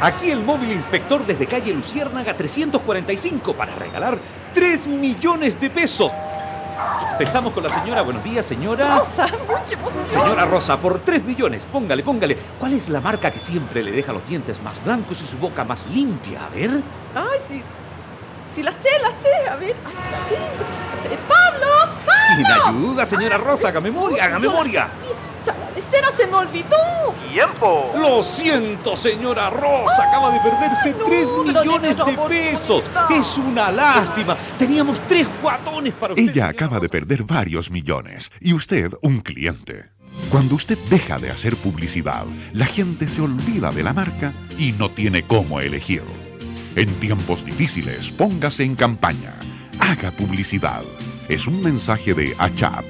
Aquí el móvil inspector desde calle Luciérnaga 345 para regalar 3 millones de pesos. Estamos con la señora. Buenos días, señora. Rosa, uy, qué emoción. Señora Rosa, por 3 millones. Póngale, póngale. ¿Cuál es la marca que siempre le deja los dientes más blancos y su boca más limpia? A ver. Ay, sí. Sí, la sé, la sé. A ver. Ay, sí la tengo. Eh, ¡Pablo! Sin ¡Pablo! ayuda, señora Rosa. Haga memoria, haga memoria. Sabía, La lecera se me olvidó. ¡Tiempo! Lo siento, señora Rosa. Acaba de perderse no, 3 pero millones de pesos. Es una lástima. Teníamos tres guatones para usted. Ella acaba de perder varios millones y usted un cliente. Cuando usted deja de hacer publicidad, la gente se olvida de la marca y no tiene cómo elegir. En tiempos difíciles, póngase en campaña. Haga publicidad. Es un mensaje de ACHAP,